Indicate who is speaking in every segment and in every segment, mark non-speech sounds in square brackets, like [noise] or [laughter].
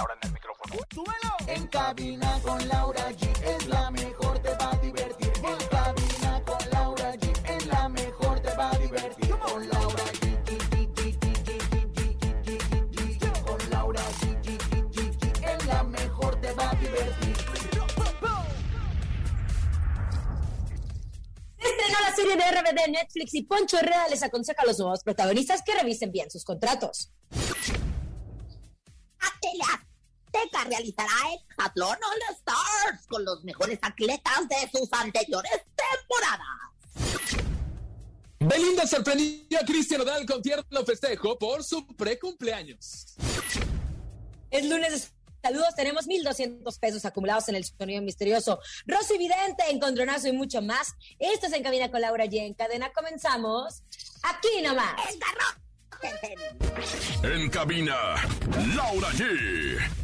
Speaker 1: En el micrófono.
Speaker 2: ¡Súbelo! En cabina con Laura G es la mejor, te va a divertir. En cabina con Laura G es la mejor, te va a divertir. Con Laura G. Con Laura G. Es la mejor, te va a divertir.
Speaker 3: La serie de RBD Netflix y Poncho Herrera les aconseja a los nuevos protagonistas que revisen bien sus contratos. ¡Atela!
Speaker 4: Azteca realizará Hexatlón All Stars con los mejores atletas de sus anteriores temporadas.
Speaker 5: Belinda sorprendió a Cristian Odal con tierno festejo por su precumpleaños.
Speaker 3: Es lunes de saludos, tenemos 1,200 pesos acumulados en el sonido misterioso. Rosy Vidente, Encontronazo y mucho más. Esto es En Cabina con Laura G. En cadena comenzamos aquí nomás.
Speaker 6: En cabina, Laura G.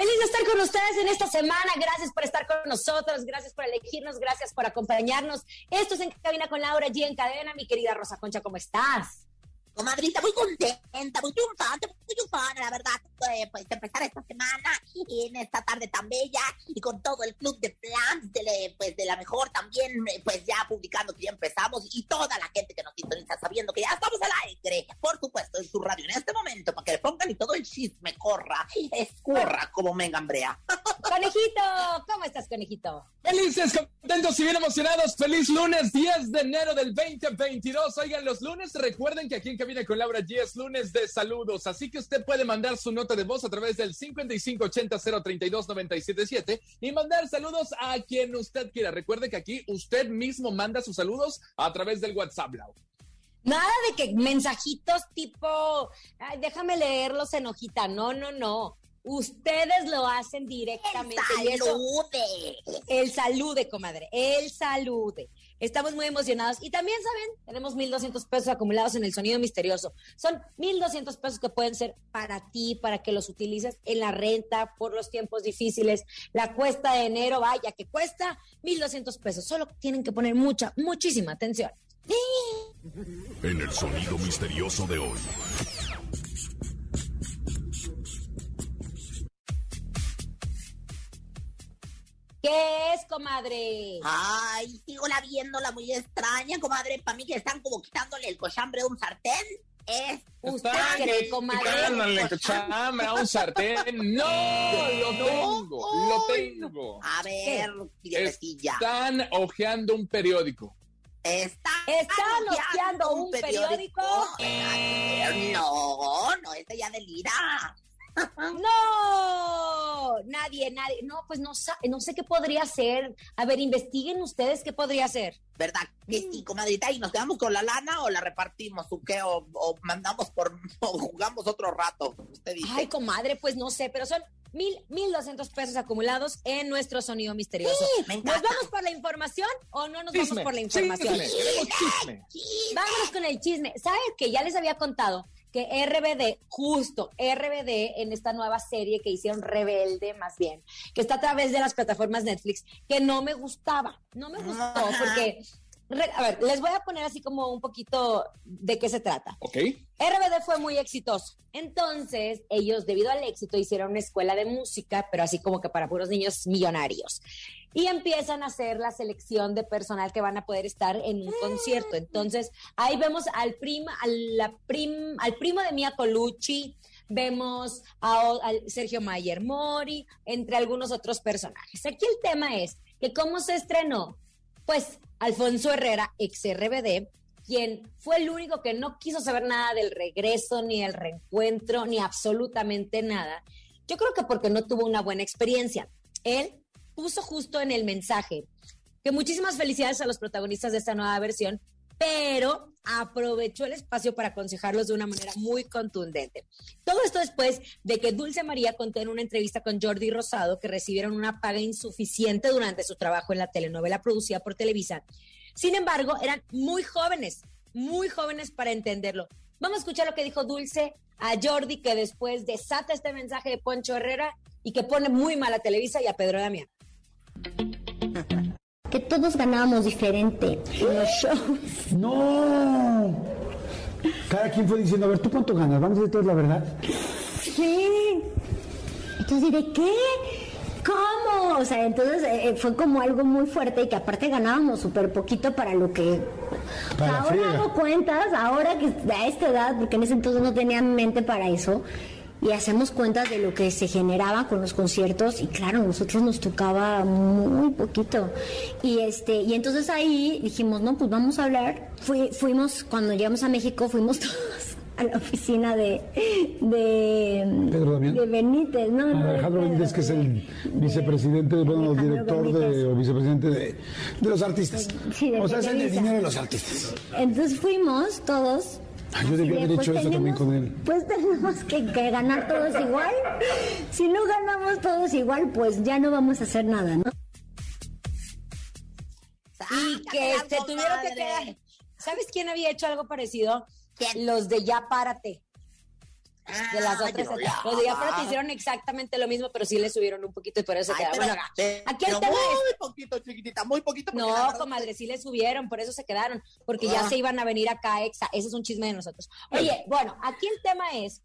Speaker 3: Feliz de estar con ustedes en esta semana. Gracias por estar con nosotros. Gracias por elegirnos. Gracias por acompañarnos. Esto es En Cabina con Laura G. En cadena. Mi querida Rosa Concha, ¿cómo estás?
Speaker 4: Comadrita, muy contenta, muy triunfante, muy triunfante, la verdad, eh, pues de empezar esta semana y en esta tarde tan bella y con todo el club de plans de, pues, de la mejor también, eh, pues ya publicando que ya empezamos y toda la gente que nos sintoniza sabiendo que ya estamos al aire, por supuesto, en su radio en este momento, para que le pongan y todo el chisme corra, escurra como me engambrea. [laughs]
Speaker 3: Conejito, ¿cómo estás, conejito?
Speaker 5: Felices, contentos y bien emocionados. Feliz lunes 10 de enero del 2022. Oigan, los lunes recuerden que aquí en Cabina con Laura G es lunes de saludos. Así que usted puede mandar su nota de voz a través del 5580-032-977 y mandar saludos a quien usted quiera. Recuerde que aquí usted mismo manda sus saludos a través del WhatsApp, Lau.
Speaker 3: Nada de que mensajitos tipo, ay, déjame leerlos en hojita. No, no, no. Ustedes lo hacen directamente. y eso-
Speaker 4: ¡Salude!
Speaker 3: El salude, comadre. El salude. Estamos muy emocionados. Y también, ¿saben? Tenemos 1,200 pesos acumulados en el sonido misterioso. Son 1,200 pesos que pueden ser para ti, para que los utilices en la renta por los tiempos difíciles. La cuesta de enero, vaya, que cuesta 1,200 pesos. Solo tienen que poner mucha, muchísima atención.
Speaker 6: En el sonido misterioso de hoy.
Speaker 3: ¿Qué es, comadre?
Speaker 4: Ay, sigo la viéndola muy extraña, comadre. Para mí que están como quitándole el cochambre a un sartén. Es
Speaker 3: ¿Usted cree, comadre?
Speaker 5: quitándole cochambre a un sartén. [laughs] No, lo tengo, lo tengo.
Speaker 4: A ver, viejecilla.
Speaker 5: Están hojeando un periódico.
Speaker 4: Está
Speaker 3: ¿Están hojeando un periódico?
Speaker 4: Ay, No, no, este ya delira. [laughs]
Speaker 3: No, nadie, nadie. No, pues no, no sé qué podría ser. A ver, investiguen ustedes qué podría ser.
Speaker 4: ¿Verdad que
Speaker 3: Mm.
Speaker 4: sí, comadrita? ¿Y nos quedamos con la lana o la repartimos? ¿O qué? ¿O, o mandamos por... [laughs] o jugamos otro rato? Usted dice.
Speaker 3: Ay, comadre, pues no sé, pero son mil, mil doscientos pesos acumulados en nuestro sonido misterioso.
Speaker 4: Sí, me
Speaker 3: ¿Nos vamos por la información o no nos
Speaker 5: Chisme,
Speaker 3: vamos por la información?
Speaker 5: chisme, queremos chisme. [laughs]
Speaker 3: Vámonos con el chisme. ¿Sabes que ya les había contado que RBD, justo RBD en esta nueva serie que hicieron Rebelde, más bien, que está a través de las plataformas Netflix, que no me gustaba, no me gustó
Speaker 4: Ajá.
Speaker 3: porque, a ver, les voy a poner así como un poquito de qué se trata.
Speaker 5: ¿Ok?
Speaker 3: RBD fue muy exitoso. Entonces, ellos, debido al éxito, hicieron una escuela de música, pero así como que para puros niños millonarios. Y empiezan a hacer la selección de personal que van a poder estar en un concierto. Entonces, ahí vemos al, prima, al, la prim- al primo de Mia Colucci, vemos a, al Sergio Mayer Mori, entre algunos otros personajes. Aquí el tema es que cómo se estrenó, pues Alfonso Herrera, ex RBD, quien fue el único que no quiso saber nada del regreso, ni el reencuentro, ni absolutamente nada. Yo creo que porque no tuvo una buena experiencia. Él puso justo en el mensaje que muchísimas felicidades a los protagonistas de esta nueva versión, pero aprovechó el espacio para aconsejarlos de una manera muy contundente. Todo esto después de que Dulce María contó en una entrevista con Jordi Rosado que recibieron una paga insuficiente durante su trabajo en la telenovela producida por Televisa. Sin embargo, eran muy jóvenes, muy jóvenes para entenderlo. Vamos a escuchar lo que dijo Dulce a Jordi, que después desata este mensaje de Poncho Herrera y que pone muy mal a Televisa y a Pedro Damián.
Speaker 7: Que todos ganábamos diferente en los shows.
Speaker 8: No. Cada quien fue diciendo, a ver, ¿tú cuánto ganas? Vamos a decir todos la verdad.
Speaker 7: Sí. Entonces, ¿de qué? ¿Cómo? O sea, entonces eh, fue como algo muy fuerte y que aparte ganábamos súper poquito para lo que...
Speaker 8: Para
Speaker 7: ahora hago cuentas, ahora que a esta edad, porque en ese entonces no tenía mente para eso, y hacemos cuentas de lo que se generaba con los conciertos y claro, nosotros nos tocaba muy poquito. Y este y entonces ahí dijimos, no, pues vamos a hablar. Fui- fuimos, cuando llegamos a México, fuimos [laughs] todos a la oficina de... de
Speaker 8: Pedro.
Speaker 7: De Benítez, ¿no? de
Speaker 8: Alejandro Benítez, que es el
Speaker 7: de-
Speaker 8: vicepresidente, bueno,
Speaker 7: Alejandro
Speaker 8: director de,
Speaker 7: Benítez.
Speaker 8: o vicepresidente de, de los artistas.
Speaker 7: Sí, de
Speaker 8: o sea, es el de dinero de los artistas.
Speaker 7: Entonces fuimos todos.
Speaker 8: Ah, yo debía haber hecho
Speaker 7: pues
Speaker 8: eso también
Speaker 7: tenemos-
Speaker 8: con él.
Speaker 7: Pues tenemos que, que ganar todos igual. Si no ganamos todos igual, pues ya no vamos a hacer nada, ¿no?
Speaker 3: Y que
Speaker 4: Sácala,
Speaker 3: se tuvieron que quedar. ¿Sabes quién había hecho algo parecido?
Speaker 4: ¿Quién?
Speaker 3: Los de Ya Párate. De las otras.
Speaker 4: no,
Speaker 3: Los de Ya
Speaker 4: ya.
Speaker 3: Párate hicieron exactamente lo mismo, pero sí le subieron un poquito y por eso se quedaron. Bueno, aquí el tema es
Speaker 4: muy poquito, chiquitita, muy poquito.
Speaker 3: No,
Speaker 4: verdad
Speaker 3: comadre, sí le subieron, por eso se quedaron, porque
Speaker 4: Ah.
Speaker 3: ya se iban a venir acá, exa. Ese es un chisme de nosotros. Oye, bueno, aquí el tema es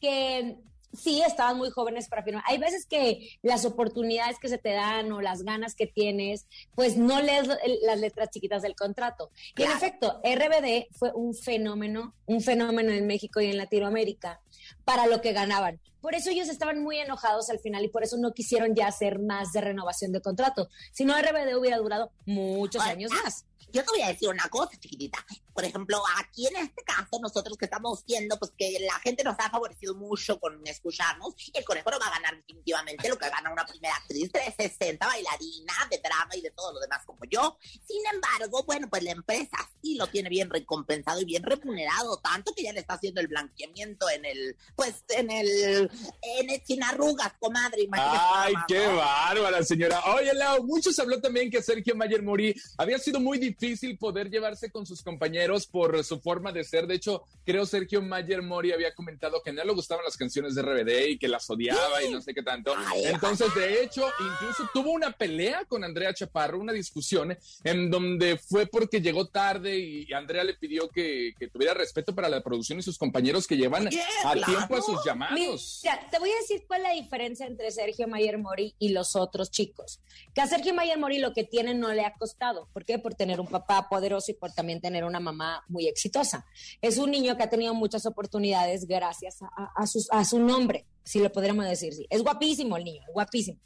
Speaker 3: que sí estaban muy jóvenes para firmar. Hay veces que las oportunidades que se te dan o las ganas que tienes, pues no lees las letras chiquitas del contrato. Y en efecto, RBD fue un fenómeno, un fenómeno en México y en Latinoamérica para lo que ganaban. Por eso ellos estaban muy enojados al final y por eso no quisieron ya hacer más de renovación de contrato. Si no, RBD hubiera durado muchos años más.
Speaker 4: Yo te voy a decir una cosa, chiquitita. Por ejemplo, aquí en este caso, nosotros que estamos viendo, pues que la gente nos ha favorecido mucho con escucharnos, el conejo no va a ganar definitivamente lo que gana una primera actriz 360, bailarina, de drama y de todo lo demás como yo. Sin embargo, bueno, pues la empresa sí lo tiene bien recompensado y bien remunerado, tanto que ya le está haciendo el blanqueamiento en el, pues en el, en el sin arrugas, comadre. imagínate
Speaker 5: Ay, qué bárbara, señora. Oye, Lau, muchos habló también que Sergio Mayer Mori había sido muy difícil poder llevarse con sus compañeros por su forma de ser. De hecho, creo Sergio Mayer Mori había comentado que no le gustaban las canciones de RBD y que las odiaba y no sé qué tanto. Entonces, de hecho, incluso tuvo una pelea con Andrea Chaparro, una discusión en donde fue porque llegó tarde y Andrea le pidió que, que tuviera respeto para la producción y sus compañeros que llevan
Speaker 4: Oye,
Speaker 5: a
Speaker 4: claro.
Speaker 5: tiempo a sus llamados.
Speaker 3: Mira, te voy a decir cuál es la diferencia entre Sergio Mayer Mori y los otros chicos. Que a Sergio Mayer Mori lo que tiene no le ha costado. ¿Por qué? Por tener un papá poderoso y por también tener una mamá muy exitosa. Es un niño que ha tenido muchas oportunidades gracias a, a- a sus- a su nombre, si lo podríamos decir. Sí. Es guapísimo el niño, es guapísimo.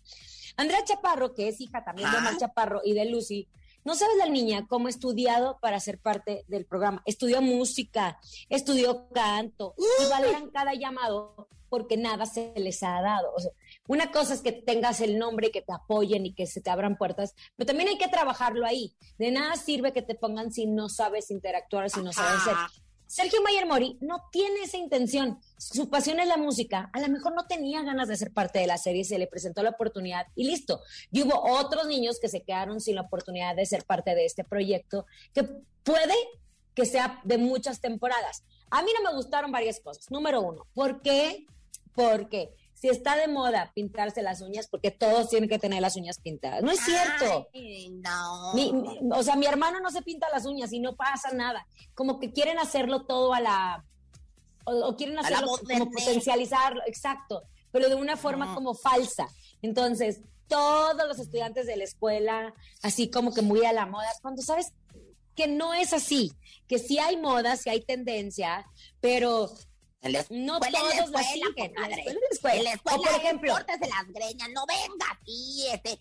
Speaker 3: Andrea Chaparro, que es hija también de. Omar Chaparro y de Lucy, no sabes la niña cómo ha estudiado para ser parte del programa. Estudió música, estudió canto y valoran cada llamado porque nada se les ha dado. O sea, una cosa es que tengas el nombre y que te apoyen y que se te abran puertas, pero también hay que trabajarlo ahí. De nada sirve que te pongan si no sabes interactuar, si no sabes ser. Sergio Mayer Mori no tiene esa intención. Su pasión es la música. A lo mejor no tenía ganas de ser parte de la serie, se le presentó la oportunidad y listo. Y hubo otros niños que se quedaron sin la oportunidad de ser parte de este proyecto, que puede que sea de muchas temporadas. A mí no me gustaron varias cosas. Número uno, ¿por qué? Porque si está de moda pintarse las uñas, porque todos tienen que tener las uñas pintadas. No es cierto.
Speaker 4: Ay, no.
Speaker 3: Mi- mi- o sea, mi hermano no se pinta las uñas y no pasa nada. Como que quieren hacerlo todo a la... O, o quieren hacerlo como
Speaker 4: modernez.
Speaker 3: potencializarlo, exacto, pero de una forma como falsa. Entonces, todos los estudiantes de la escuela, así como que muy a la moda, cuando sabes que no es así, que sí hay moda, sí hay tendencia, pero
Speaker 4: En la
Speaker 3: no
Speaker 4: escuela, en la
Speaker 3: todos la
Speaker 4: escuela,
Speaker 3: siguen. Escuela, en la escuela.
Speaker 4: En la escuela,
Speaker 3: O por ejemplo,
Speaker 4: córtese las greñas, no venga aquí, este,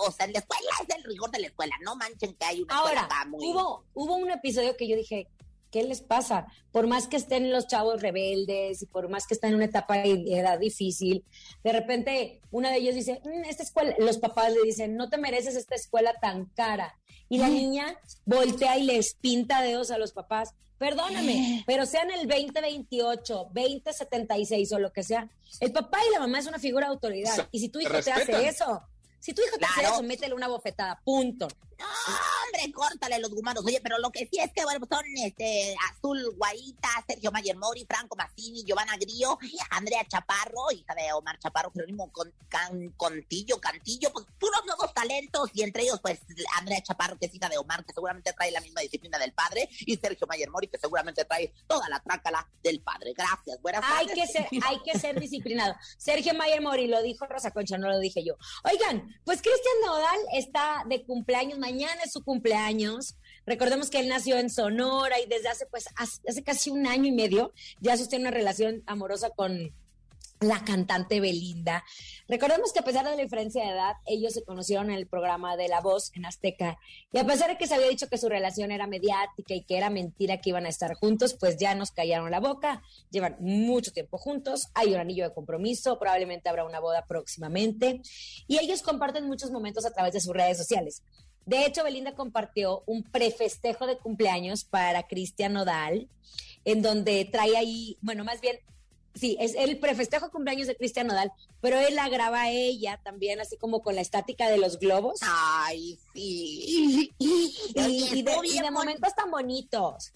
Speaker 4: o sea, en la escuela es el rigor de la escuela, no manchen que hay una
Speaker 3: Ahora,
Speaker 4: escuela muy...
Speaker 3: hubo, hubo un episodio que yo dije, ¿qué les pasa? Por más que estén los chavos rebeldes y por más que estén en una etapa de edad difícil, de repente uno de ellos dice, "Mm, esta escuela, los papás le dicen, no te mereces esta escuela tan cara. Y la niña voltea y les pinta dedos a los papás. Perdóname, [gasps] pero sean el 2028, 2076 o lo que sea, el papá y la mamá es una figura de autoridad. Y si tu hijo te hace eso, si tu hijo te hace eso, métele una bofetada, punto.
Speaker 4: No, hombre, córtale los humanos. Oye, pero lo que sí es que, bueno, son este Azul Guaita, Sergio Mayer Mori, Franco Massini, Giovanna Grillo, Andrea Chaparro, hija de Omar Chaparro, Jerónimo Con- Can- Contillo, Cantillo, pues puros nuevos talentos, y entre ellos, pues, Andrea Chaparro, que es hija de Omar, que seguramente trae la misma disciplina del padre, y Sergio Mayer Mori, que seguramente trae toda la trácala del padre. Gracias, buenas
Speaker 3: Hay
Speaker 4: tardes.
Speaker 3: que ser, hay que ser disciplinado. Sergio Mayer Mori lo dijo Rosa Concha, no lo dije yo. Oigan, pues Cristian Nodal está de cumpleaños, mañana es su cumpleaños. Recordemos que él nació en Sonora y desde hace pues hace casi un año y medio ya sostiene una relación amorosa con la cantante Belinda. Recordemos que a pesar de la diferencia de edad, ellos se conocieron en el programa de La Voz en Azteca. Y a pesar de que se había dicho que su relación era mediática y que era mentira que iban a estar juntos, pues ya nos callaron la boca. Llevan mucho tiempo juntos, hay un anillo de compromiso, probablemente habrá una boda próximamente. Y ellos comparten muchos momentos a través de sus redes sociales. De hecho, Belinda compartió un prefestejo de cumpleaños para Cristian Nodal, en donde trae ahí, bueno, más bien Sí, es el prefestejo de cumpleaños de Cristian Nodal, pero él la graba a ella también, así como con la estática de los globos.
Speaker 4: Ay, sí.
Speaker 3: y, de, y de momentos tan bonitos.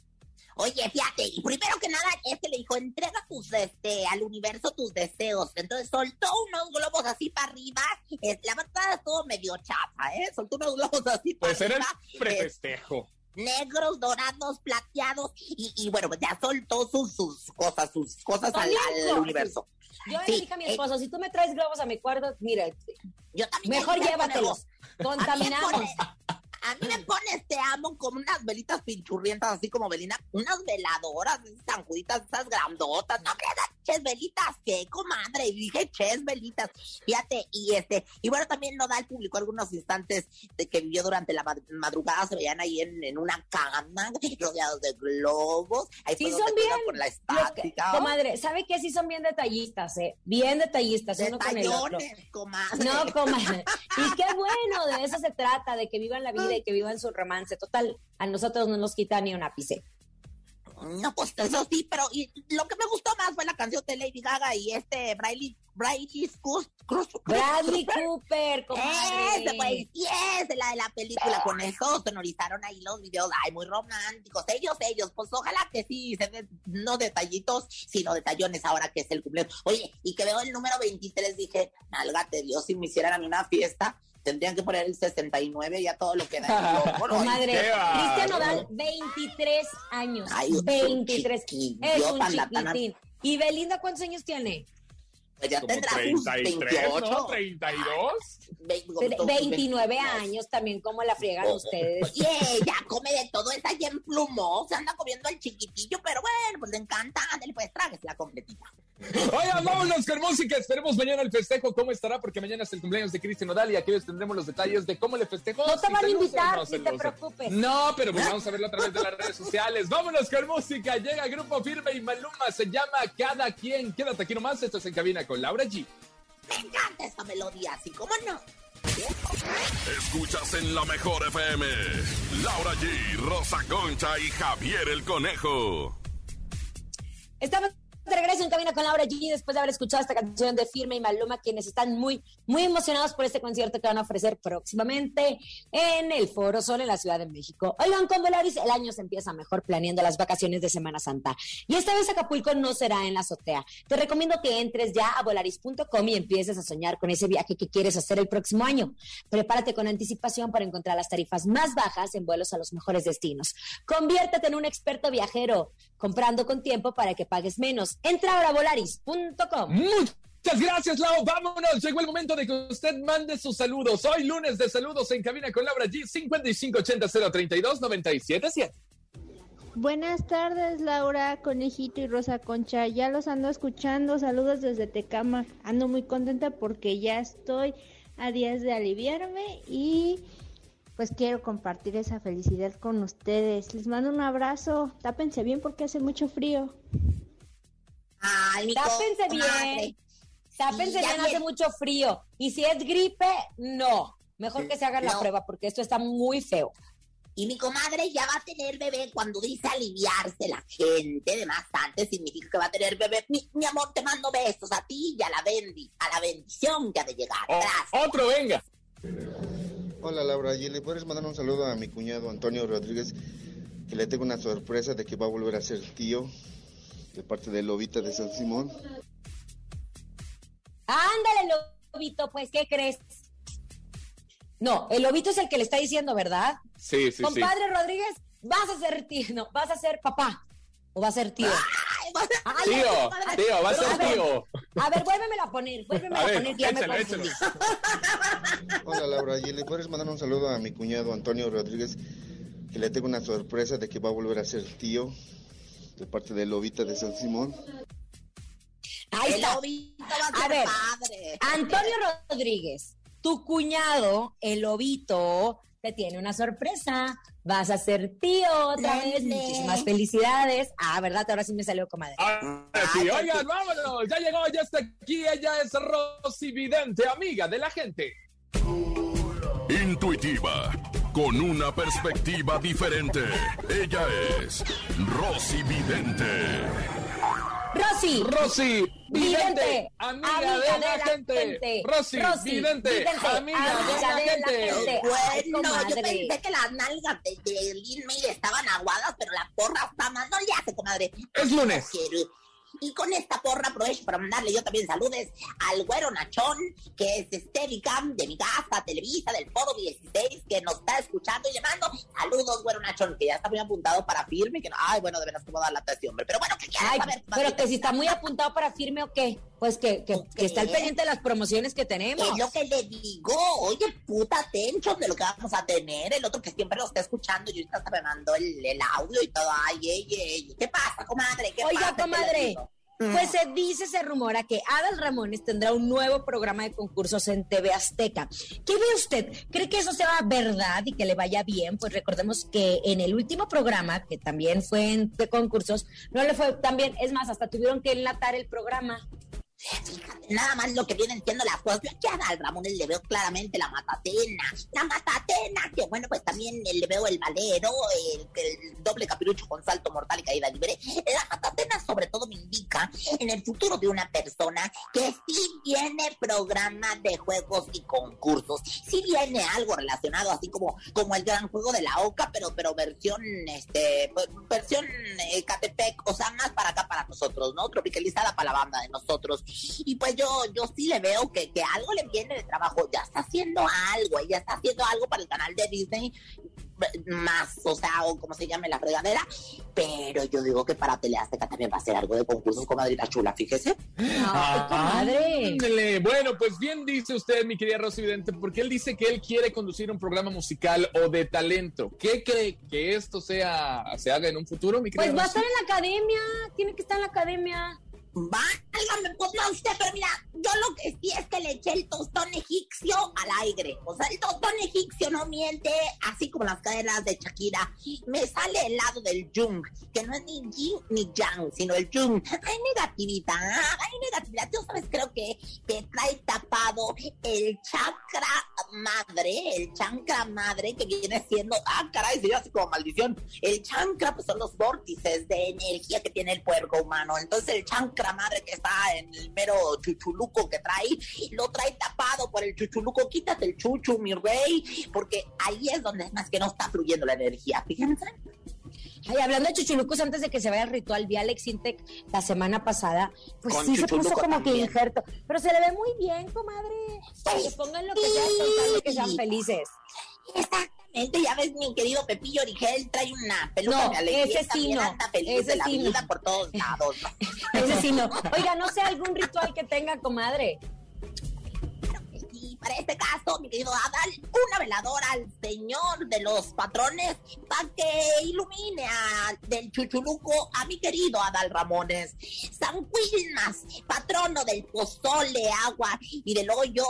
Speaker 4: Oye, fíjate, y primero que nada, este le dijo, entrega tus, este, al universo tus deseos. Entonces soltó unos globos así para arriba. Es- la verdad estuvo medio chafa, ¿eh? Soltó unos globos así para
Speaker 5: Pues era
Speaker 4: arriba.
Speaker 5: el prefestejo.
Speaker 4: negros, dorados, plateados. Y, y bueno, pues ya soltó sus, sus cosas, sus cosas al, universo.
Speaker 3: Yo
Speaker 4: Sí,
Speaker 3: le dije a mi
Speaker 4: eh.
Speaker 3: esposo, si tú me traes globos a mi cuarto, mira,
Speaker 4: Yo también
Speaker 3: mejor llévatelos. Contaminamos.
Speaker 4: A mí, me pones, te amo, como unas velitas pinchurrientas, así como velina, unas veladoras, esas sanjuditas, esas grandotas, no creas, ches velitas, que comadre, y dije ches velitas, fíjate, y este, y bueno, también Nodal publicó algunos instantes de que vivió durante la mad- madrugada, se veían ahí en, en una cama, rodeados de globos, ahí
Speaker 3: Sí son bien.
Speaker 4: con la
Speaker 3: Los que-
Speaker 4: estática,
Speaker 3: comadre, ¿sabe qué? Sí son bien detallistas, ¿eh? Bien detallistas, uno con el otro.
Speaker 4: detallones, comadre.
Speaker 3: No, comadre. Y qué bueno, de eso se trata, de que vivan la vida y que vivan su romance. Total, a nosotros no nos quita ni un ápice.
Speaker 4: No, pues eso sí, pero y lo que me gustó más fue la canción de Lady Gaga y este Bradley, Bradley Cruz,
Speaker 3: Bradley Cooper, comadre.
Speaker 4: Ese, pues, y es la de la película, con eso sonorizaron ahí los videos, ay, muy románticos, ellos, ellos, pues ojalá que sí, se den, no detallitos, sino detallones ahora que es el cumpleaños. Oye, y que veo el número 23, dije, nálgate Dios, si me hicieran a mí una fiesta, tendrían que poner el 69 y ya todo lo que da.
Speaker 5: Bárbaro. [laughs]
Speaker 3: Cristian Nodal, 23 años.
Speaker 4: Ay, un
Speaker 3: 23.
Speaker 4: chiquillo,
Speaker 3: Es un chiquitín. ¿Y Belinda cuántos años tiene?
Speaker 4: Pues ya
Speaker 5: Como
Speaker 4: tendrá sus
Speaker 5: 33,
Speaker 4: 28.
Speaker 5: ¿no? 32.
Speaker 4: Ve-
Speaker 3: Tre- 29 años también, ¿cómo la friegan
Speaker 4: Oh,
Speaker 3: ustedes?
Speaker 4: Oye, ella come de todo, está allá en plumo, se anda comiendo el chiquitillo, pero bueno, pues le encanta, ándale, pues tráguese la completita.
Speaker 5: Oigan, vámonos con música. Esperemos mañana el festejo. ¿Cómo estará? Porque mañana es el cumpleaños de Cristian Nodal y aquí les tendremos los detalles de cómo le festejó.
Speaker 3: No te
Speaker 5: Si
Speaker 3: van a invitar,
Speaker 5: no se
Speaker 3: ni te preocupes.
Speaker 5: No, pero pues vamos a verlo a través de las redes sociales. Vámonos con música. Llega Grupo Firme y Maluma. Se llama Cada Quien. Quédate aquí nomás. Esto es En Cabina con Laura G.
Speaker 4: Me encanta esta melodía, así como no.
Speaker 6: Escuchas en la mejor FM. Laura G, Rosa Concha y Javier el Conejo.
Speaker 3: Estamos de regreso en Camino con Laura G después de haber escuchado esta canción de Firme y Maluma, quienes están muy, muy emocionados por este concierto que van a ofrecer próximamente en el Foro Sol en la Ciudad de México. Oigan, con Volaris el año se empieza mejor planeando las vacaciones de Semana Santa. Y esta vez Acapulco no será en la azotea. Te recomiendo que entres ya a volaris.com y empieces a soñar con ese viaje que quieres hacer el próximo año. Prepárate con anticipación para encontrar las tarifas más bajas en vuelos a los mejores destinos. Conviértete en un experto viajero, comprando con tiempo para que pagues menos. Entra ahora a volaris.com.
Speaker 5: Muchas gracias, Lau. Vámonos. Llegó el momento de que usted mande sus saludos. Hoy lunes de saludos en Cabina con Laura G. 5580-032-977.
Speaker 9: Buenas tardes, Laura, Conejito y Rosa Concha. Ya los ando escuchando. Saludos desde Tecama. Ando muy contenta porque ya estoy a días de aliviarme y pues quiero compartir esa felicidad con ustedes. Les mando un abrazo. Tápense bien porque hace mucho frío.
Speaker 4: Ay, mi
Speaker 3: Tápense
Speaker 4: comadre.
Speaker 3: bien. Tápense bien, hace mucho frío. Y si es gripe, no. Mejor que se hagan la
Speaker 4: No.
Speaker 3: prueba porque esto está muy feo.
Speaker 4: Y mi comadre ya va a tener bebé cuando dice aliviarse la gente de más antes, significa que va a tener bebé. Mi, mi amor, te mando besos a ti y a la bendi, a la bendición que ha de llegar.
Speaker 5: Oh, otro, venga.
Speaker 10: Hola Laura, ¿y le puedes mandar un saludo a mi cuñado Antonio Rodríguez? Que le tengo una sorpresa de que va a volver a ser tío de parte de Lobita de San Simón.
Speaker 3: Ándale, lobito, pues, ¿qué crees? No, el lobito es el que le está diciendo, ¿verdad?
Speaker 5: Sí, sí, sí.
Speaker 3: Compadre Rodríguez, vas a ser tío, no, vas a ser papá o vas a ser tío. Ay,
Speaker 5: Tío,
Speaker 3: comadre.
Speaker 5: tío, va a ser
Speaker 3: ver,
Speaker 5: tío.
Speaker 3: A ver, vuélvemela a poner, vuélvemela
Speaker 5: A
Speaker 3: a,
Speaker 5: ver,
Speaker 3: poner, que ya me
Speaker 5: échalo,
Speaker 3: confundí.
Speaker 10: Hola Laura, ¿y le puedes mandar un saludo a mi cuñado Antonio Rodríguez? Que le tengo una sorpresa de que va a volver a ser tío de parte de Lobita de San Simón.
Speaker 3: Ahí está.
Speaker 4: lobito va a
Speaker 3: ver,
Speaker 4: padre.
Speaker 3: Antonio Rodríguez, tu cuñado, el lobito, te tiene una sorpresa. Vas a ser tío otra vez. Muchísimas felicidades. Ah, ¿verdad? Ahora sí me salió comadre.
Speaker 5: Ahora sí, oigan, vámonos. Ya llegó, ya está aquí. Ella es Rosy Vidente, amiga de la gente.
Speaker 6: Intuitiva, con una perspectiva diferente. Ella es Rosy Vidente.
Speaker 3: Rosy.
Speaker 5: Rosy Vidente,
Speaker 3: Vidente,
Speaker 5: amiga, de, la, gente. Rosy, Vidente, amiga, de la gente.
Speaker 4: Bueno, yo pensé que las nalgas de, de Lin May estaban aguadas, pero la porra está más. No le hace, comadre.
Speaker 5: Es lunes.
Speaker 4: Quiero. Y con esta porra aprovecho para mandarle yo también saludes al güero Nachón, que es Steadicam de mi casa, Televisa, del Foro 16, que nos está escuchando y llamando. Saludos, güero Nachón, que ya está muy apuntado para firme, que no, ay, bueno, de veras cómo dar la atención, hombre. Pero bueno, ¿qué quieres
Speaker 3: Ay,
Speaker 4: saber?
Speaker 3: pero que si está muy apuntado para firme o qué, pues que, que, que está al pendiente de las promociones que tenemos.
Speaker 4: Es lo que le digo. Oye, puta atención de lo que vamos a tener. El otro que siempre lo está escuchando y ahorita hasta me mandó el, el audio y todo. Ay, ey, ey. ¿Qué pasa, comadre? ¿Qué
Speaker 3: Oiga,
Speaker 4: pasa? ¿Qué le
Speaker 3: comadre? Pues se dice, se rumora que Adal Ramones tendrá un nuevo programa de concursos en TV Azteca. ¿Qué ve usted? ¿Cree que eso sea verdad y que le vaya bien? Pues recordemos que en el último programa, que también fue en de concursos, no le fue tan bien. Es más, hasta tuvieron que enlatar el programa.
Speaker 4: Fíjate, nada más lo que vienen siendo las cosas. Yo aquí a Adal Ramones le veo claramente la matatena. La matatena, que bueno, pues también le veo el valero, el, el doble capirucho con salto mortal y caída libre. La matatena sobre todo me indica en el futuro de una persona que sí viene programa de juegos y concursos. Sí viene algo relacionado así como, como el gran juego de la Oca, pero, pero versión, este, versión eh, Catepec, o sea, más para acá para nosotros, ¿no? Tropicalizada para la banda de nosotros. Y pues yo, yo sí le veo que, que algo le viene de trabajo. Ya está haciendo algo, ella está haciendo algo para el canal de Disney más, o sea, o como se llame la fregadera, pero yo digo que para Teleazteca también va a ser algo de concursos con Madrid la Chula, fíjese.
Speaker 3: Ay, comadre.
Speaker 5: Ándele. Bueno, pues bien dice usted, mi querida Rosy Vidente, porque él dice que él quiere conducir un programa musical o de talento. ¿Qué cree que esto sea, se haga en un futuro, mi querida
Speaker 3: Pues va a estar en la academia, tiene que estar en la academia.
Speaker 4: Válgame, pues no usted, pero mira, yo lo que sí es que le eché el tostón egipcio al aire. O sea, el tostón egipcio no miente, así como las cadenas de Shakira. Me sale el lado del Jung, que no es ni yin ni yang, sino el Jung. Hay negatividad, hay negatividad. Tú sabes, creo que, que trae tapado el chakra madre, el chancra madre, que viene siendo, ah, caray, se llama así como maldición. El chancra, pues son los vórtices de energía que tiene el puerco humano. Entonces, el chancra madre que está en el mero chuchuluco que trae, lo trae tapado por el chuchuluco. Quítate el chuchu, mi rey, porque ahí es donde es más que no está fluyendo la energía. Fíjense.
Speaker 3: Ay, hablando de chuchulucos, antes de que se vaya el ritual, vi a Alex Intec la semana pasada, pues
Speaker 4: Con
Speaker 3: sí se puso como que
Speaker 4: también.
Speaker 3: injerto, pero se le ve muy bien, comadre. Que pongan lo que sea, que sean felices.
Speaker 4: Exactamente, ya ves, mi querido Pepillo Origel trae una peluca
Speaker 3: No,
Speaker 4: de alegría.
Speaker 3: ese sí no, ese
Speaker 4: la
Speaker 3: sí no.
Speaker 4: por todos lados. [laughs]
Speaker 3: Ese sí no. [laughs] Oiga, no sé algún ritual que tenga, comadre.
Speaker 4: Para este caso, mi querido Adal, una veladora al señor de los patrones para que ilumine a, del chuchuluco a mi querido Adal Ramones. San Quilmas, patrono del pozole, agua y del hoyo,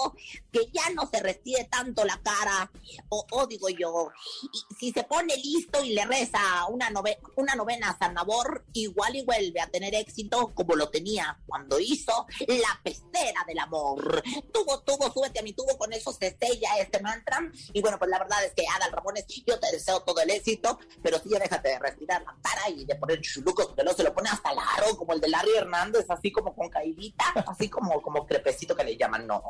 Speaker 4: que ya no se restire tanto la cara, o, o digo yo, y si se pone listo y le reza una, nove- una novena a San Nabor, igual y vuelve a tener éxito como lo tenía cuando hizo la pecera del amor. Tuvo, tuvo súbete a mi tubo, con eso se sella este mantra. Y bueno, pues la verdad es que Adal Ramones, yo te deseo todo el éxito, pero sí ya déjate de respirar la cara y de poner chulucos, porque no se lo pone hasta largo, como el de Larry Hernández, así como con caidita, así como, como crepecito que le llaman, no.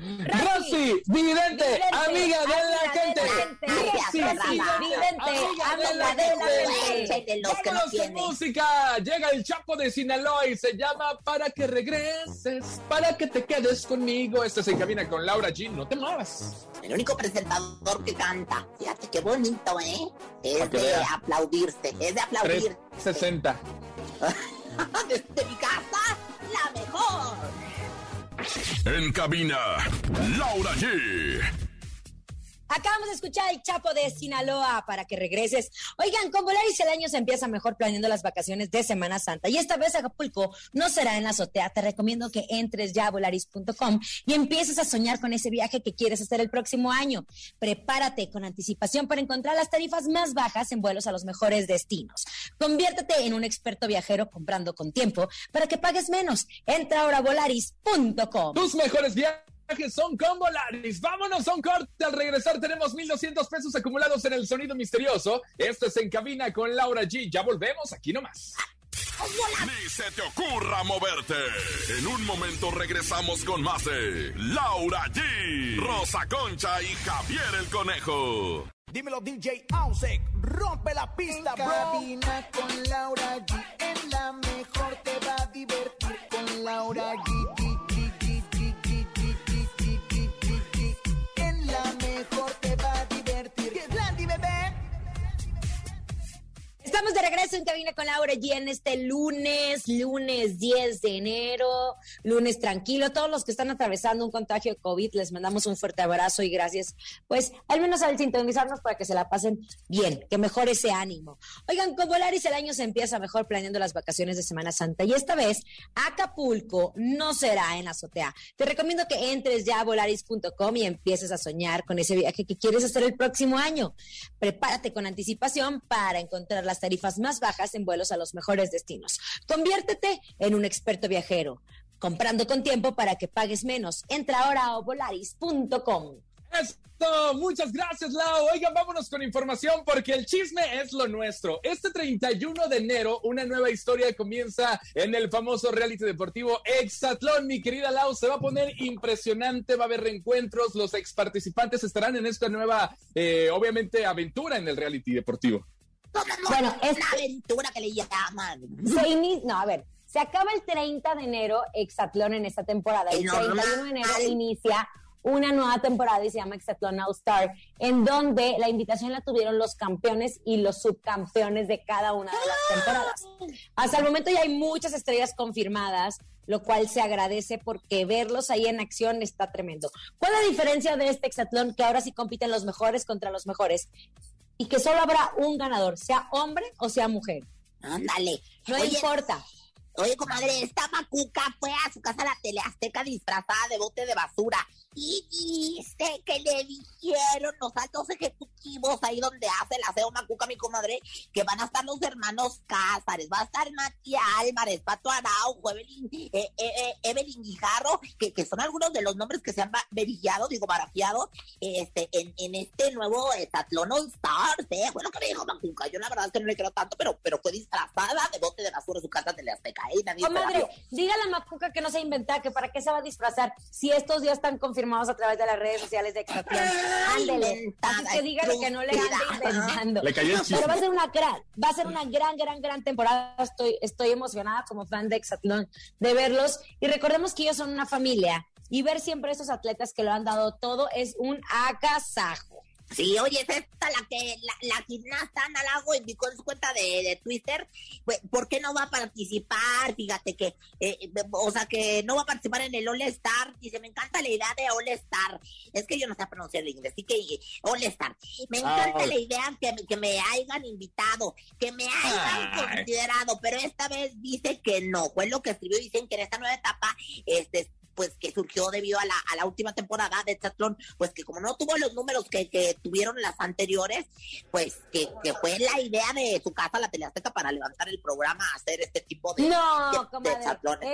Speaker 5: Rosy, dividente, amiga de la gente. Rosy,
Speaker 3: Vidente, amiga de la gente.
Speaker 4: Que
Speaker 5: Vámonos con música. Llega el Chapo de Sinaloa y se llama Para que regreses, para que te quedes conmigo. Este se encamina con Laura G. No te muevas.
Speaker 4: El único presentador que canta. Fíjate qué bonito, ¿eh? Es de
Speaker 5: veas.
Speaker 4: aplaudirse, es de aplaudir.
Speaker 5: 360. [laughs]
Speaker 4: Desde mi casa, la mejor.
Speaker 6: En cabina, Laura G.
Speaker 3: Acabamos de escuchar el Chapo de Sinaloa para que regreses. Oigan, con Volaris el año se empieza mejor planeando las vacaciones de Semana Santa. Y esta vez Acapulco no será en la azotea. Te recomiendo que entres ya a volaris.com y empieces a soñar con ese viaje que quieres hacer el próximo año. Prepárate con anticipación para encontrar las tarifas más bajas en vuelos a los mejores destinos. Conviértete en un experto viajero comprando con tiempo para que pagues menos. Entra ahora a volaris.com.
Speaker 5: Tus mejores viajes son con Volaris. Vámonos a un corte. Al regresar tenemos 1,200 pesos acumulados en el sonido misterioso. Esto es En Cabina con Laura G. Ya volvemos aquí nomás.
Speaker 6: Ni se te ocurra moverte. En un momento regresamos con más de Laura G, Rosa Concha y Javier el Conejo.
Speaker 2: Dímelo DJ Ausek, rompe la pista, bro. Cabina con Laura G, en la mejor te va a divertir con Laura G,
Speaker 3: Estamos de regreso en Cabina con Laura G en este lunes, lunes 10 de enero, lunes tranquilo. Todos los que están atravesando un contagio de COVID, les mandamos un fuerte abrazo y gracias, pues, al menos al sintonizarnos para que se la pasen bien, que mejore ese ánimo. Oigan, con Volaris el año se empieza mejor planeando las vacaciones de Semana Santa y esta vez Acapulco no será en la azotea. Te recomiendo que entres ya a volaris.com y empieces a soñar con ese viaje que quieres hacer el próximo año. Prepárate con anticipación para encontrar las más bajas en vuelos a los mejores destinos. Conviértete en un experto viajero, comprando con tiempo para que pagues menos. Entra ahora a volaris.com.
Speaker 5: Esto, muchas gracias, Lau. Oigan, vámonos con información porque el chisme es lo nuestro. Este 31 de enero, una nueva historia comienza en el famoso reality deportivo Exatlón. Mi querida Lau, se va a poner impresionante, va a haber reencuentros, los ex participantes estarán en esta nueva, eh, obviamente, aventura en el reality deportivo.
Speaker 3: Bueno, es
Speaker 4: Una aventura que le llaman.
Speaker 3: se ini- no, a ver, se acaba el 30 de enero Exatlón en esta temporada. El
Speaker 4: Es normal.
Speaker 3: 31 de enero inicia una nueva temporada y se llama Exatlón All Star, en donde la invitación la tuvieron los campeones y los subcampeones de cada una de las temporadas. Hasta el momento ya hay muchas estrellas confirmadas, lo cual se agradece porque verlos ahí en acción está tremendo. ¿Cuál es la diferencia de este Exatlón que ahora sí compiten los mejores contra los mejores? Y que solo habrá un ganador, sea hombre o sea mujer.
Speaker 4: Ándale.
Speaker 3: No
Speaker 4: Oye,
Speaker 3: importa.
Speaker 4: Oye, comadre, esta macuca fue a su casa a la teleazteca disfrazada de bote de basura. Y dice que le dijeron los altos ejecutivos ahí donde hace el aseo macuca, mi comadre, que van a estar los hermanos Cázares, va a estar Mati Álvarez, Pato Araujo, Evelyn, eh, eh, eh, Evelyn Guijarro, que, que son algunos de los nombres que se han verillado, digo, barajeado, este, en, en este nuevo Estatlón All Stars, ¿eh? Fue lo que me dijo Macuca. Yo la verdad es que no le creo tanto, pero, pero fue disfrazada de bote de basura en su casa teleazteca, ¿eh? Y nadie se la
Speaker 3: Comadre, diga a la macuca que no se inventa, que para qué se va a disfrazar si estos días están confirmados a través de las redes sociales de Exatlón. Ándele. Así que dígale que no le ande inventando.
Speaker 5: Le cayó el
Speaker 3: Pero va a ser una gran, va a ser una gran, gran, gran temporada. Estoy, estoy emocionada como fan de Exatlón de verlos. Y recordemos que ellos son una familia. Y ver siempre a esos atletas que lo han dado todo es un agasajo.
Speaker 4: Sí, oye, es esta la que la, la gimnasta Ana Lago indicó en su cuenta de, de Twitter, pues, ¿por qué no va a participar? Fíjate que, eh, eh, o sea, que no va a participar en el All Star. Dice, me encanta la idea de All Star. Es que yo no sé pronunciar el inglés, así que eh, All Star. Me encanta
Speaker 5: Ah.
Speaker 4: la idea que, me- que me hayan invitado, que me hayan
Speaker 5: Ay.
Speaker 4: considerado, pero esta vez dice que no. Fue lo que escribió, dicen que en esta nueva etapa, este pues que surgió debido a la, a la última temporada de Exatlón, pues que como no tuvo los números que, que tuvieron las anteriores, pues que, que fue la idea de su casa, la Teleazteca, para levantar el programa, hacer este tipo de,
Speaker 3: No,
Speaker 4: de-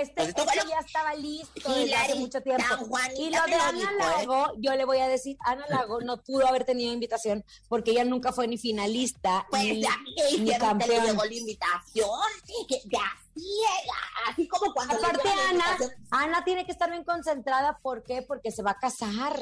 Speaker 3: este,
Speaker 4: Pues esto
Speaker 3: este ya estaba listo
Speaker 4: Hilary,
Speaker 3: desde hace mucho tiempo.
Speaker 4: Juanita
Speaker 3: Y lo de Ana
Speaker 4: dijo, ¿eh?
Speaker 3: Lago, yo le voy a decir, Ana Lago no pudo haber tenido invitación porque ella nunca fue ni finalista
Speaker 4: Pues
Speaker 3: ni,
Speaker 4: a mí
Speaker 3: ni campeón.
Speaker 4: llegó la invitación, que de así, así como cuando
Speaker 3: Aparte, Ana. Ana tiene que estar bien concentrada. ¿Por qué? Porque se va a casar.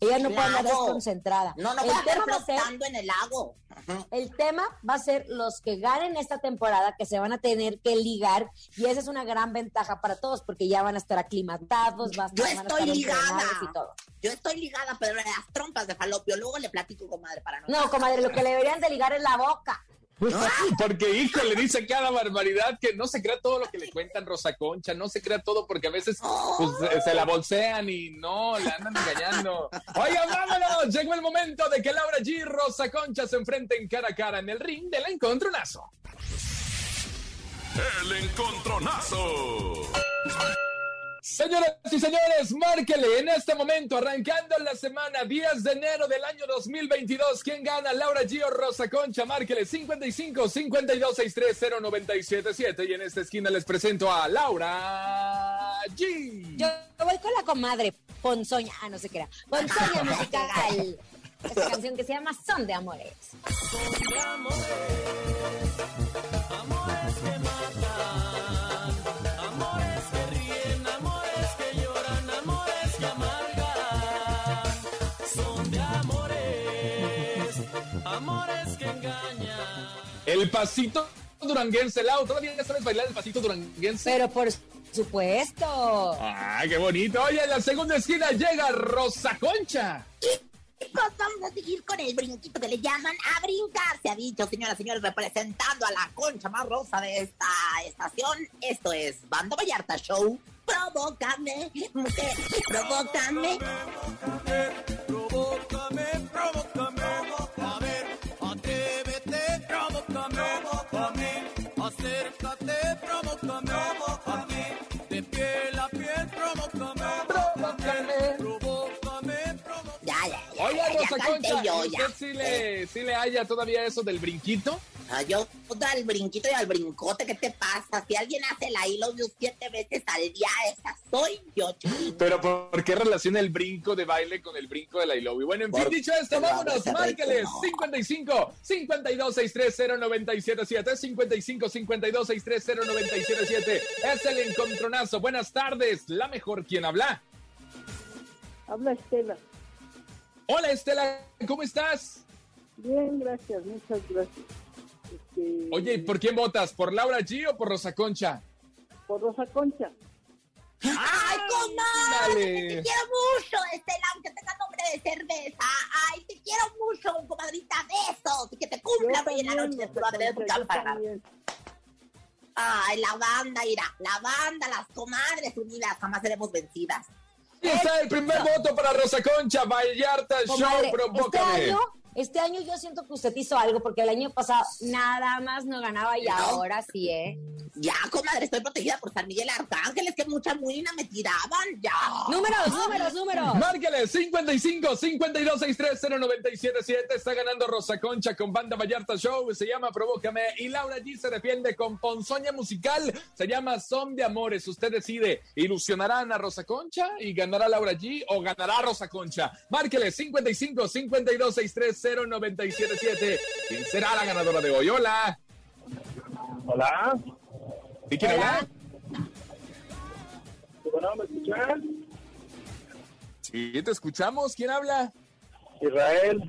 Speaker 3: Ella no puede andar
Speaker 4: Claro.
Speaker 3: desconcentrada.
Speaker 4: No, no
Speaker 3: el
Speaker 4: puede estar
Speaker 3: tema va a ser
Speaker 4: flotando en el lago. Ajá.
Speaker 3: El tema va a ser los que ganen esta temporada, que se van a tener que ligar, y esa es una gran ventaja para todos, porque ya van a estar aclimatados, a
Speaker 4: Yo
Speaker 3: estar- van a
Speaker 4: estoy
Speaker 3: estar
Speaker 4: ligada.
Speaker 3: y todo.
Speaker 4: Yo estoy ligada, pero las trompas de falopio. Luego le platico, comadre, para no.
Speaker 3: No, comadre, lo que le deberían de ligar es la boca.
Speaker 5: Porque, hijo, le dice cada barbaridad que no se crea todo lo que le cuentan Rosa Concha, no se crea todo porque a veces pues, se- se la bolsean y no, la andan engañando. Oigan, vámonos, llegó el momento de que Laura G y Rosa Concha se enfrenten cara a cara en el ring del encontronazo.
Speaker 6: El encontronazo.
Speaker 5: Señoras y señores, márquele en este momento, arrancando la semana 10 de enero del año 2022. ¿Quién gana? Laura G o Rosa Concha. Márquele 55 52 630 977. Y en esta esquina les presento a Laura G.
Speaker 3: Yo voy con la comadre Ponzoña, ah, no sé qué era, Ponzoña musical. Esta canción que se llama Son de Amores.
Speaker 2: Amores
Speaker 5: El pasito duranguense, Lau. ¿Todavía ya sabes bailar el pasito duranguense?
Speaker 3: Pero por supuesto.
Speaker 5: ¡Ay, qué bonito! Oye, en la segunda esquina llega Rosa Concha.
Speaker 4: Chicos, vamos a seguir con el brinquito que le llaman a brincar. Se ha dicho, señoras y señores, representando a la concha más rosa de esta estación. Esto es Banda Vallarta Show. Provócame, mujer, provócame.
Speaker 2: Provócame, provócame, provócame, acércate, provócame,
Speaker 5: Rosa Concha,
Speaker 4: yo,
Speaker 5: ¿y
Speaker 4: ya.
Speaker 5: ¿usted sí le, sí le haya todavía eso del brinquito?
Speaker 4: Ah, yo al brinquito y al brincote, ¿qué te pasa? Si alguien hace la love you siete veces al día, esa soy yo.
Speaker 5: Pero ¿por qué relaciona el brinco de baile con el brinco de la you? Bueno, en fin, dicho esto, vámonos, márcale
Speaker 4: ritmo.
Speaker 5: 55 52 630 977 55 52 630 977 Es el encontronazo. Buenas tardes, la mejor quien habla.
Speaker 11: Habla Estela.
Speaker 5: Hola Estela, ¿cómo estás?
Speaker 11: Bien, gracias, muchas gracias. Este,
Speaker 5: Oye, ¿y ¿por quién votas? ¿Por Laura G o por Rosa Concha?
Speaker 11: Por Rosa Concha.
Speaker 4: ¡Ay, comadre!
Speaker 5: Dale.
Speaker 4: Te quiero mucho, Estela, aunque tenga nombre de cerveza. ¡Ay, te quiero mucho, comadrita! ¡Besos! Y que te cumpla hoy en la noche de tu madre,
Speaker 11: también.
Speaker 4: Ay, la banda, irá. La banda, las comadres unidas, jamás seremos vencidas.
Speaker 5: Ahí está el primer voto para Rosa Concha, Vallarta Show,
Speaker 3: Comadre, este
Speaker 5: provócame.
Speaker 3: año, este año yo siento que usted hizo algo, porque el año pasado nada más no ganaba y
Speaker 4: No.
Speaker 3: ahora sí, ¿eh?
Speaker 4: Ya, comadre, estoy protegida por San Miguel Arcángel. Es que mucha muina me tiraban. Ya.
Speaker 3: Números, números, números.
Speaker 5: Márquele 55 52 630 977 Está ganando Rosa Concha con Banda Vallarta Show. Se llama Provócame. Y Laura G se defiende con Ponzoña Musical. Se llama Son de Amores. Usted decide. ¿Ilusionarán a Rosa Concha y ganará Laura G o ganará Rosa Concha? Márquele 55 52 630 977 ¿Quién será la ganadora de hoy? Hola.
Speaker 12: Hola.
Speaker 5: ¿Y quién habla?
Speaker 12: Bueno, ¿me escuchan?
Speaker 5: Sí, te escuchamos. ¿Quién habla?
Speaker 12: Israel,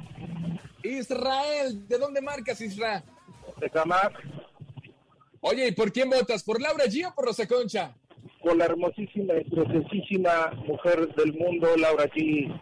Speaker 5: Israel. ¿De dónde marcas, Israel?
Speaker 12: de Camac,
Speaker 5: Oye, ¿y por quién votas? ¿Por Laura G o por Rosa Concha?
Speaker 12: con la hermosísima y preciosísima mujer del mundo, Laura G.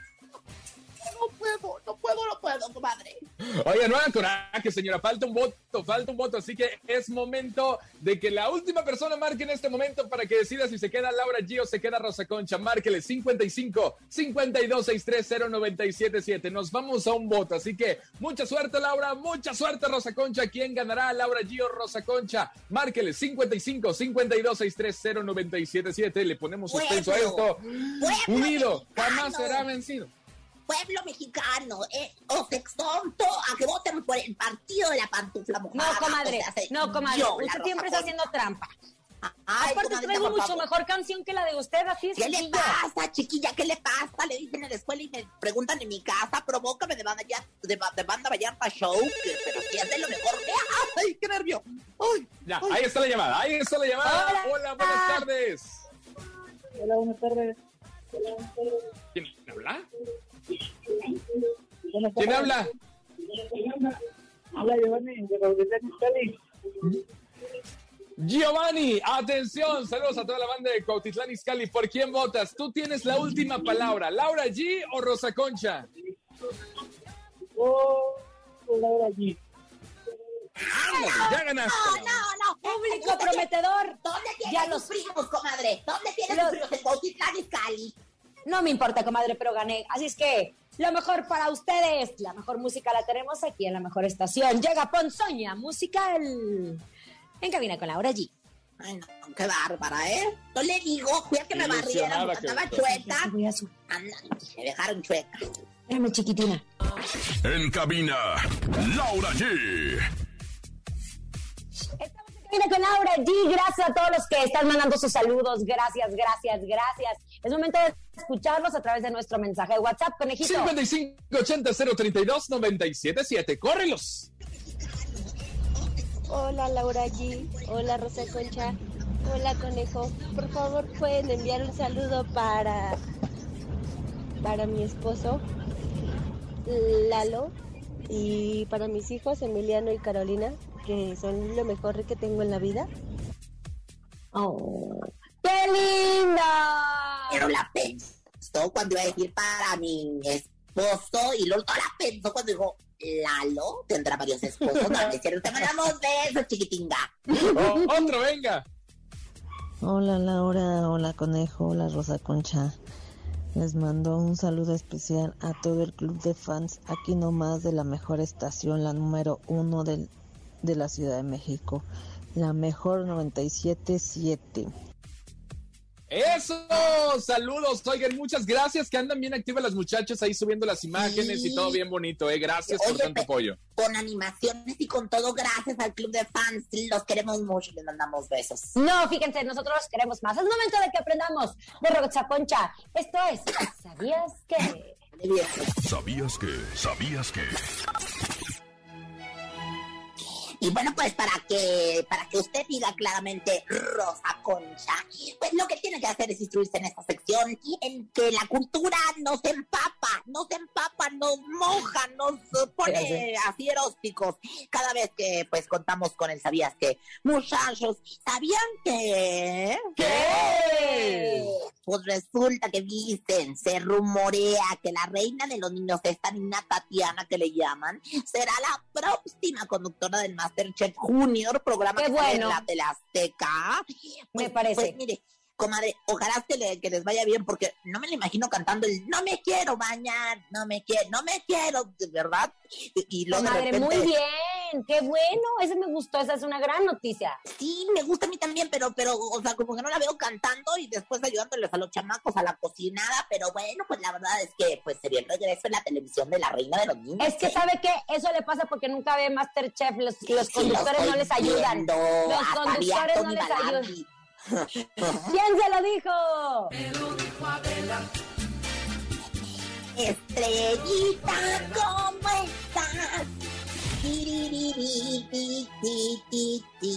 Speaker 4: No puedo, no puedo. no puedo, comadre.
Speaker 5: Oye, no hagan coraje, señora. Falta un voto, falta un voto. Así que es momento de que la última persona marque en este momento para que decida si se queda Laura G o se queda Rosa Concha. Márquele 55 52 630 977. Nos vamos a un voto. Así que mucha suerte, Laura. Mucha suerte, Rosa Concha. ¿Quién ganará, Laura G o Rosa Concha? Márquele 55 52 630 977. Le ponemos suspenso a esto. Unido, jamás será vencido
Speaker 4: pueblo mexicano, eh, os exhorto a que voten por el partido de la pantufla mojada.
Speaker 3: No, comadre,
Speaker 4: O sea, se-
Speaker 3: no, comadre,
Speaker 4: yo,
Speaker 3: usted siempre está haciendo trampa.
Speaker 4: Ay,
Speaker 3: Aparte,
Speaker 4: comadre,
Speaker 3: traigo mucho
Speaker 4: favor.
Speaker 3: mejor canción que la de usted, así es
Speaker 4: ¿Qué le pasa, chiquilla? ¿Qué le pasa? Le dicen en la escuela y me preguntan en mi casa, provócame de banda, ya, de, ba- de banda Vallarta Show, que- pero si es de lo mejor. ¡Ay, qué nervio! ¡Ay!
Speaker 5: Ya, ahí está la llamada, ahí está la llamada.
Speaker 4: Hola.
Speaker 5: Hola, buenas tardes.
Speaker 11: Hola, buenas tardes.
Speaker 5: ¿Quién habla? ¿Quién habla?
Speaker 11: Habla Giovanni de Cali.
Speaker 5: Giovanni, atención, saludos a toda la banda de Cuautitlán Izcalli. ¿Por quién votas? Tú tienes la última palabra, ¿Laura G o Rosa Concha?
Speaker 11: Oh, Laura G.
Speaker 5: Ándale, ya ganaste.
Speaker 4: No, no, no.
Speaker 3: Público prometedor.
Speaker 4: ¿Dónde tienes
Speaker 3: Ya los-
Speaker 4: primos, comadre? ¿Dónde tienes
Speaker 3: Los-
Speaker 4: primos? En Cuautitlán Izcalli.
Speaker 3: No me importa, comadre, pero gané. Así es que lo mejor para ustedes, la mejor música la tenemos aquí en la mejor estación. Llega Ponzoña Musical. En cabina con Laura G.
Speaker 4: Ay, no, qué bárbara, ¿eh? No le digo, fui a que me porque
Speaker 5: que
Speaker 4: estaba chueca.
Speaker 3: Voy a su-
Speaker 4: Anda, me dejaron chueca.
Speaker 3: Espérame, chiquitina.
Speaker 6: En cabina, Laura G.
Speaker 3: Estamos en cabina con Laura G. Gracias a todos los que están mandando sus saludos. Gracias, gracias, gracias. Es momento de escucharlos a través de nuestro mensaje de WhatsApp, conejito.
Speaker 5: 5580 032 977. ¡Córrelos!
Speaker 13: Hola Laura G, hola Rosa Concha, hola Conejo. Por favor pueden enviar un saludo para para mi esposo Lalo y para mis hijos Emiliano y Carolina, que son lo mejor que tengo en la vida.
Speaker 3: Oh, ¡Qué linda!
Speaker 4: Pero la pensó cuando iba a decir para mi esposo y luego la pensó cuando dijo, Lalo tendrá varios esposos. No, es cierto, te mandamos besos, chiquitinga.
Speaker 5: Oh, otro, venga.
Speaker 14: Hola Laura, hola Conejo, hola Rosa Concha. Les mando un saludo especial a todo el club de fans aquí nomás de la mejor estación, la número uno del- de la Ciudad de México, la mejor 977.
Speaker 5: Eso, saludos, oigan, muchas gracias, que andan bien activas las muchachas ahí subiendo las imágenes y todo bien bonito, eh, gracias por tanto apoyo.
Speaker 4: Con animaciones y con todo, gracias al club de fans. Los queremos mucho y les mandamos besos.
Speaker 3: No, fíjense, nosotros los queremos más. Es momento de que aprendamos de Rosa Concha. Esto es ¿Sabías que?
Speaker 6: ¿Sabías que? ¿Sabías que?
Speaker 4: Y bueno, pues para que, para que usted diga claramente Rosa Concha, pues lo que tiene que hacer es instruirse en esta sección en que la cultura nos empapa, nos empapa, nos moja, nos pone así eróticos cada vez que pues contamos con el sabías que. Muchachos, ¿sabían que?
Speaker 5: ¿Qué?
Speaker 4: Pues resulta que dicen, se rumorea que la reina de los niños, esta niña Tatiana que le llaman, será la próxima conductora del Masterchef Junior, programa
Speaker 3: Qué
Speaker 4: que en
Speaker 3: bueno.
Speaker 4: la de la Azteca.
Speaker 3: Me parece.
Speaker 4: Pues mire, comadre, ojalá que, le- que les vaya bien, porque no me lo imagino cantando el no me quiero bañar, no me quiero, no me quiero, verdad. Y, y luego de repente-
Speaker 3: muy bien. Qué bueno. Ese me gustó. Esa es una gran noticia.
Speaker 4: Sí, me gusta a mí también, pero, pero, o sea, como que no la veo cantando y después ayudándoles a los chamacos a la cocinada, pero bueno, pues la verdad es que pues sería el regreso en la televisión de la reina de los niños.
Speaker 3: Es que,
Speaker 4: ¿eh?
Speaker 3: ¿sabe qué? Eso le pasa porque nunca ve Masterchef. Los, los
Speaker 4: Sí,
Speaker 3: conductores
Speaker 4: lo
Speaker 3: no les ayudan. Los
Speaker 4: a
Speaker 3: conductores no les ayudan. ¿Quién se lo dijo?
Speaker 4: Estrellita, ¿cómo estás? Tiririri, ti, ti, ti, ti.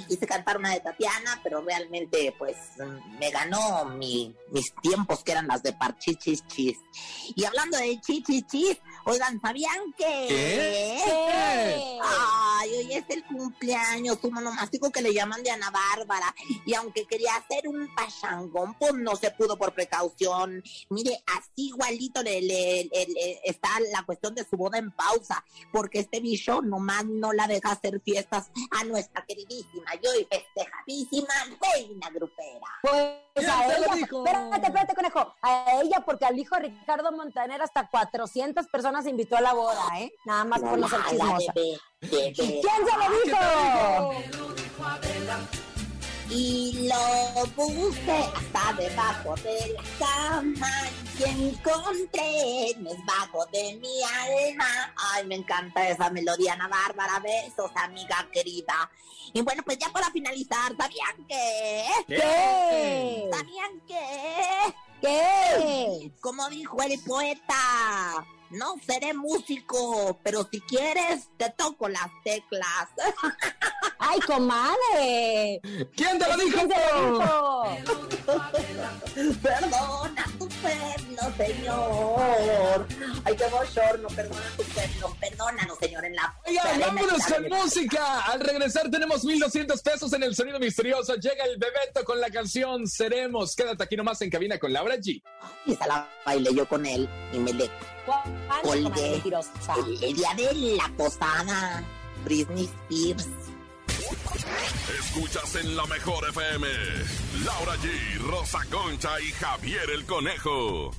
Speaker 4: Quise cantar una de Tatiana, pero realmente, pues, me ganó mi- mis tiempos que eran las de Parchichis Chis. Y hablando de chichis chis, Oigan, ¿sabían que?
Speaker 5: ¿Qué?
Speaker 4: Ay, hoy es el cumpleaños, tu monomástico que le llaman de Ana Bárbara. Y aunque quería hacer un pachangón, pues no se pudo por precaución. Mire, así igualito le, le- le- le- está la cuestión de su boda en pausa, porque este bicho nomás no la deja hacer fiestas a nuestra queridísima y hoy festejadísima reina grupera.
Speaker 3: Pues
Speaker 4: ¿Quién
Speaker 3: a ella, espérate, espérate, conejo, a ella porque al hijo Ricardo Montaner hasta 400 personas invitó a la boda, ¿eh? Nada más por no ser chismosa.
Speaker 4: de
Speaker 3: ¿Quién se lo dijo?
Speaker 4: Y lo busqué hasta debajo de la cama y encontré debajo de mi alma. Ay, me encanta esa melodía, Ana Bárbara. Besos, amiga querida. Y bueno, pues ya para finalizar, ¿sabían que?
Speaker 3: ¿Qué?
Speaker 4: ¿Sabían que?
Speaker 3: ¿Qué?
Speaker 4: Como dijo el poeta, no seré músico, pero si quieres, te toco las teclas. [laughs]
Speaker 3: ¡Ay, comadre!
Speaker 5: ¿Quién te lo dijo?
Speaker 4: Perdona perno, señor. Ay, qué bochorno, perdona tu perno, perdónanos, señor, en la...
Speaker 5: Oigan,
Speaker 4: la-
Speaker 5: vámonos con música. Al regresar tenemos 1200 pesos en el sonido misterioso. Llega el Bebeto con la canción Seremos. Quédate aquí nomás en cabina con Laura G.
Speaker 4: Y esa la bailé yo con él y me le
Speaker 3: ¿Cuándo, comadre
Speaker 4: colgué el día de la posada. Britney Spears.
Speaker 6: Escuchas en la mejor FM. Laura G, Rosa Concha y Javier el Conejo.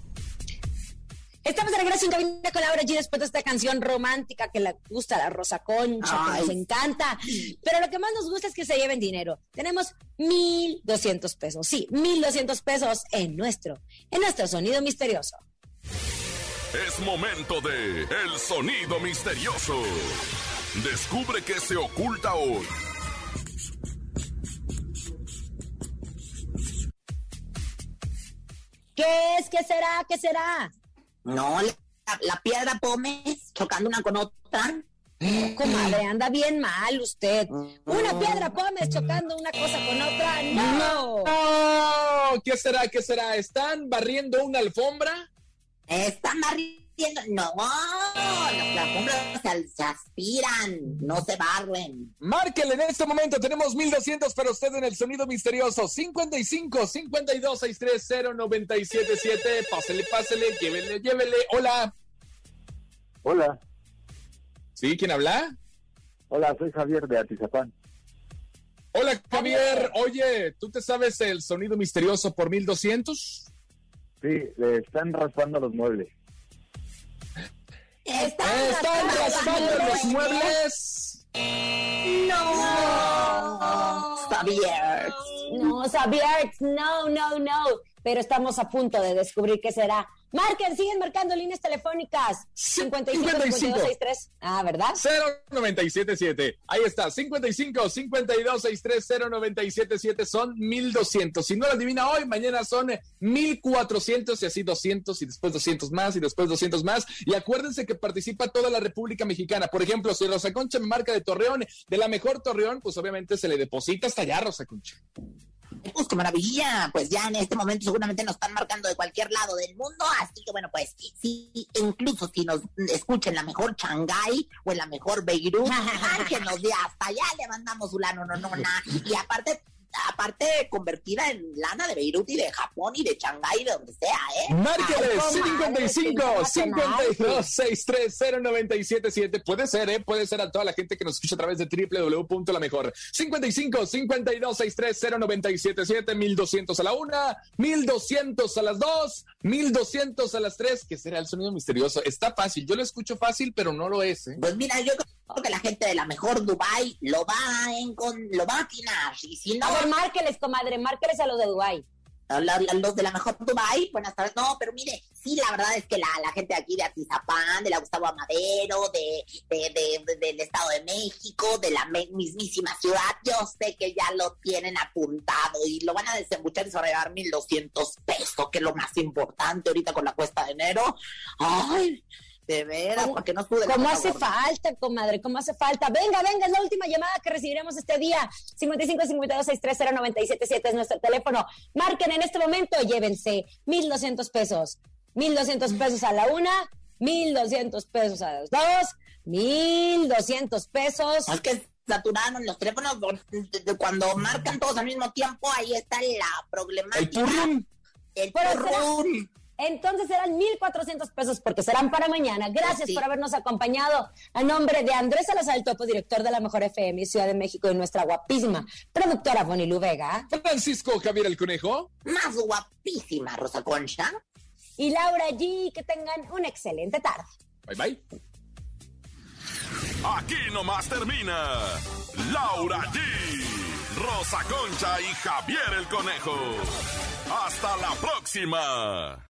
Speaker 3: Estamos de regreso en cabina con Laura G después de esta canción romántica que le gusta a la Rosa Concha, que
Speaker 4: Ay.
Speaker 3: nos encanta. Pero lo que más nos gusta es que se lleven dinero. Tenemos 1,200 pesos. Sí, 1,200 pesos en nuestro, en nuestro sonido misterioso.
Speaker 6: Es momento de El Sonido Misterioso. Descubre qué se oculta hoy.
Speaker 3: ¿Qué es? ¿Qué será? ¿Qué será?
Speaker 4: No, la, la piedra Pómez chocando una con otra.
Speaker 3: Comadre, anda bien mal usted. Una piedra pómez chocando una cosa con otra. ¡No!
Speaker 5: No, ¿Qué será? ¿Qué será? ¿Están barriendo una alfombra?
Speaker 4: Están barriendo. No, las alfombras se, se aspiran, no se barren.
Speaker 5: Márquenle en este momento, tenemos 1200 para usted en el sonido misterioso. 55 52 630 977. Pásele, pásele, llévele, llévele. Hola.
Speaker 15: Hola,
Speaker 5: ¿Sí? ¿Quién habla?
Speaker 15: hola, soy Javier de Atizapán.
Speaker 5: Hola, Javier. Oye, ¿tú te sabes el sonido misterioso por 1200?
Speaker 15: Sí, le están raspando los muebles.
Speaker 4: Están,
Speaker 5: ¿Están raspando los muebles?
Speaker 4: No, Javier.
Speaker 3: No, Xavier, no, no, no. Pero estamos a punto de descubrir qué será. Marquen, siguen marcando líneas telefónicas. 55 52 63. Ah, ¿verdad?
Speaker 5: 0977. Ahí está, 55 52 630 977 son 1200. Si no lo adivina hoy, mañana son 1400 y así 200 y después 200 más y después 200 más. Y acuérdense que participa toda la República Mexicana. Por ejemplo, si Rosa Concha me marca de Torreón, de la mejor Torreón, pues obviamente se le deposita hasta allá, Rosa Concha.
Speaker 4: Pues qué maravilla, pues ya en este momento seguramente nos están marcando de cualquier lado del mundo, así que bueno, pues sí, incluso si nos escuchan la mejor Shanghái o en la mejor Beirut, [laughs] márquenos de hasta allá, le mandamos una no, no, no, y aparte, aparte convertida en lana de Beirut y de Japón y de Shanghái, de donde sea, ¿eh?
Speaker 5: Márqueles
Speaker 3: Ay, comadre,
Speaker 5: 55
Speaker 3: internacional.
Speaker 5: 52 630 977. Puede ser, ¿eh? Puede ser a toda la gente que nos escucha a través de www.lamejor. 55 52 630 977. 1200 a la una, 1200 a las dos, 1200 a las tres. que será el sonido misterioso? Está fácil. Yo lo escucho fácil, pero no lo es, ¿eh?
Speaker 4: Pues mira, yo creo que la gente de la mejor Dubai lo va a lo va a atinar, y si no,
Speaker 3: A ver, márqueles, comadre, márqueles a los de Dubái.
Speaker 4: Los de la mejor Dubai, buenas tardes. No, pero mire, sí, la verdad es que la, gente aquí de Atizapán, de la Gustavo Amadero, de, de- de- de- del Estado de México, de la mismísima ciudad, yo sé que ya lo tienen apuntado y lo van a desembuchar y se van a llevar 1.200 pesos, que es lo más importante ahorita con la cuesta de enero. Ay, de veras, porque no pude.
Speaker 3: ¿Cómo hace falta, comadre? ¿Cómo hace falta? Venga, venga, es la última llamada que recibiremos este día. 55 52 630 977 es nuestro teléfono. Marquen en este momento, llévense 1,200 pesos. 1,200 pesos a la una, 1,200 pesos a los dos, 1,200 pesos.
Speaker 4: Es que saturaron los teléfonos cuando marcan todos al mismo tiempo, ahí está la problemática.
Speaker 5: El turrún.
Speaker 4: El
Speaker 3: Pero
Speaker 4: turrún.
Speaker 3: Entonces serán 1,400 pesos porque serán para mañana. Gracias
Speaker 4: Sí.
Speaker 3: por habernos acompañado. A nombre de Andrés Salazar el Topo, director de la Mejor FM Ciudad de México y nuestra guapísima productora Bonilu Vega.
Speaker 5: Francisco Javier el Conejo.
Speaker 4: Más guapísima, Rosa Concha.
Speaker 3: Y Laura G. Que tengan una excelente tarde.
Speaker 5: Bye bye.
Speaker 6: Aquí nomás termina Laura G, Rosa Concha y Javier el Conejo. Hasta la próxima.